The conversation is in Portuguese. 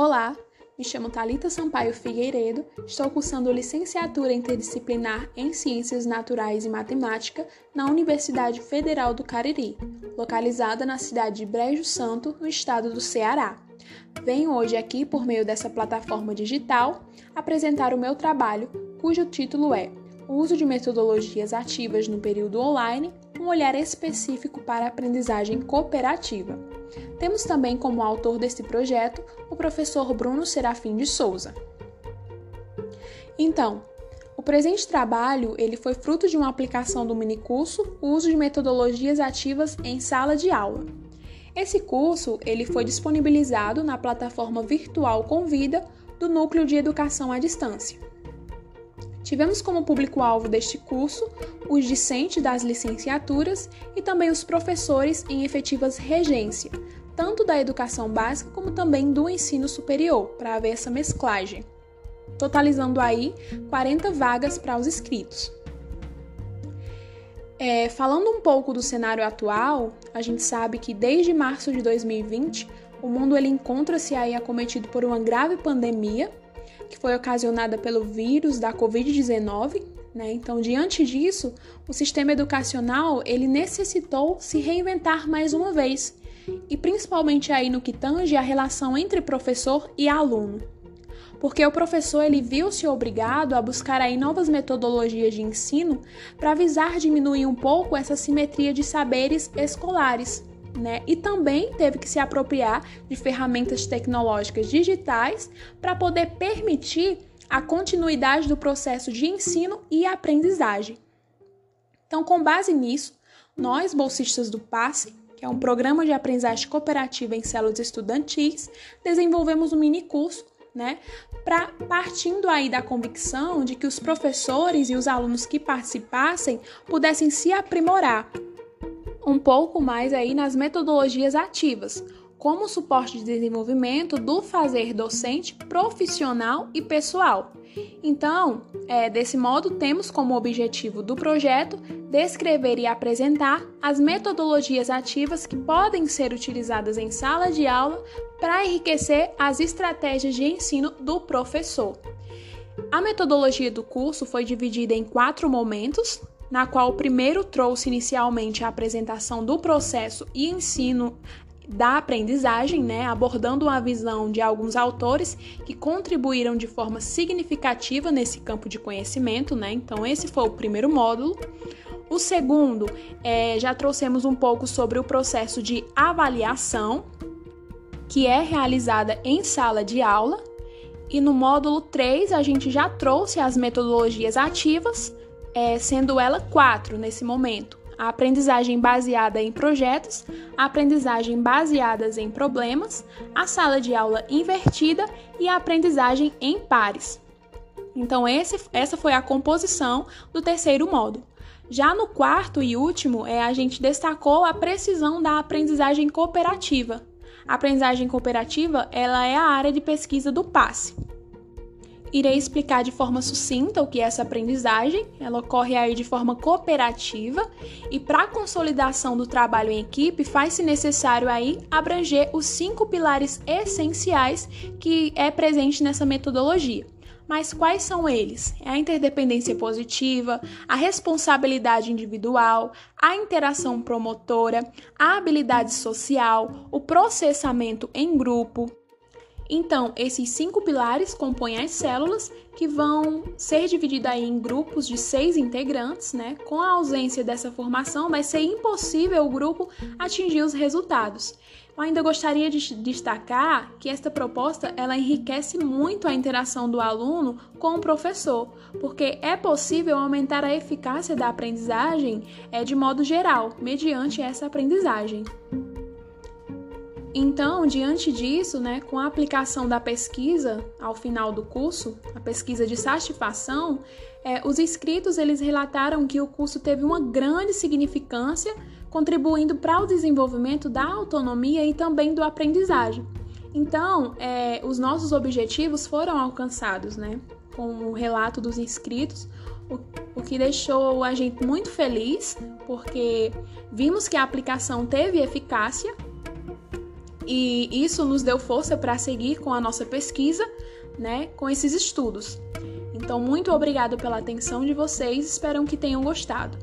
Olá, me chamo Talita Sampaio Figueiredo, estou cursando licenciatura interdisciplinar em Ciências Naturais e Matemática na Universidade Federal do Cariri, localizada na cidade de Brejo Santo, no estado do Ceará. Venho hoje aqui, por meio dessa plataforma digital, apresentar o meu trabalho, cujo título é O uso de metodologias ativas no período online, um olhar específico para a aprendizagem cooperativa. Temos também como autor deste projeto o professor Bruno Serafim de Souza. Então, o presente trabalho ele foi fruto de uma aplicação do minicurso uso de metodologias ativas em sala de aula. Esse curso ele foi disponibilizado na plataforma virtual Convida do Núcleo de Educação à Distância. Tivemos como público-alvo deste curso os discentes das licenciaturas e também os professores em efetivas regência, tanto da educação básica como também do ensino superior, para haver essa mesclagem, totalizando aí 40 vagas para os inscritos. É, falando um pouco do cenário atual, a gente sabe que desde março de 2020 o mundo ele encontra-se aí acometido por uma grave pandemia que foi ocasionada pelo vírus da Covid-19. Né? Então, diante disso, o sistema educacional ele necessitou se reinventar mais uma vez, e principalmente aí no que tange a relação entre professor e aluno. Porque o professor ele viu-se obrigado a buscar aí novas metodologias de ensino para visar diminuir um pouco essa simetria de saberes escolares né? E também teve que se apropriar de ferramentas tecnológicas digitais para poder permitir a continuidade do processo de ensino e aprendizagem. Então, com base nisso, nós, bolsistas do PASSE, que é um programa de aprendizagem cooperativa em células estudantis, desenvolvemos um mini curso, né, partindo aí da convicção de que os professores e os alunos que participassem pudessem se aprimorar um pouco mais aí nas metodologias ativas, como suporte de desenvolvimento do fazer docente profissional e pessoal. Então, é, desse modo, temos como objetivo do projeto descrever e apresentar as metodologias ativas que podem ser utilizadas em sala de aula para enriquecer as estratégias de ensino do professor. A metodologia do curso foi dividida em quatro momentos, na qual o primeiro trouxe inicialmente a apresentação do processo e ensino da aprendizagem, né, abordando a visão de alguns autores que contribuíram de forma significativa nesse campo de conhecimento, né? Então esse foi o primeiro módulo. O segundo, é, já trouxemos um pouco sobre o processo de avaliação, que é realizada em sala de aula. E no módulo 3, a gente já trouxe as metodologias ativas, é, sendo ela quatro nesse momento: a aprendizagem baseada em projetos, a aprendizagem baseadas em problemas, a sala de aula invertida e a aprendizagem em pares. Então, esse, essa foi a composição do terceiro módulo. Já no quarto e último, é, a gente destacou a precisão da aprendizagem cooperativa. A aprendizagem cooperativa ela é a área de pesquisa do PASSE. Irei explicar de forma sucinta o que é essa aprendizagem. Ela ocorre aí de forma cooperativa e para a consolidação do trabalho em equipe faz-se necessário aí abranger os cinco pilares essenciais que é presente nessa metodologia. Mas quais são eles? É a interdependência positiva, a responsabilidade individual, a interação promotora, a habilidade social, o processamento em grupo, então, esses cinco pilares compõem as células que vão ser divididas em grupos de seis integrantes, né? Com a ausência dessa formação, vai ser impossível o grupo atingir os resultados. Eu ainda gostaria de destacar que esta proposta ela enriquece muito a interação do aluno com o professor, porque é possível aumentar a eficácia da aprendizagem é, de modo geral, mediante essa aprendizagem. Então, diante disso, né, com a aplicação da pesquisa ao final do curso, a pesquisa de satisfação, é, os inscritos eles relataram que o curso teve uma grande significância, contribuindo para o desenvolvimento da autonomia e também do aprendizagem. Então, é, os nossos objetivos foram alcançados, né, com o relato dos inscritos, o, que deixou a gente muito feliz, porque vimos que a aplicação teve eficácia E isso nos deu força para seguir com a nossa pesquisa, né, com esses estudos. Então, muito obrigado pela atenção de vocês, espero que tenham gostado.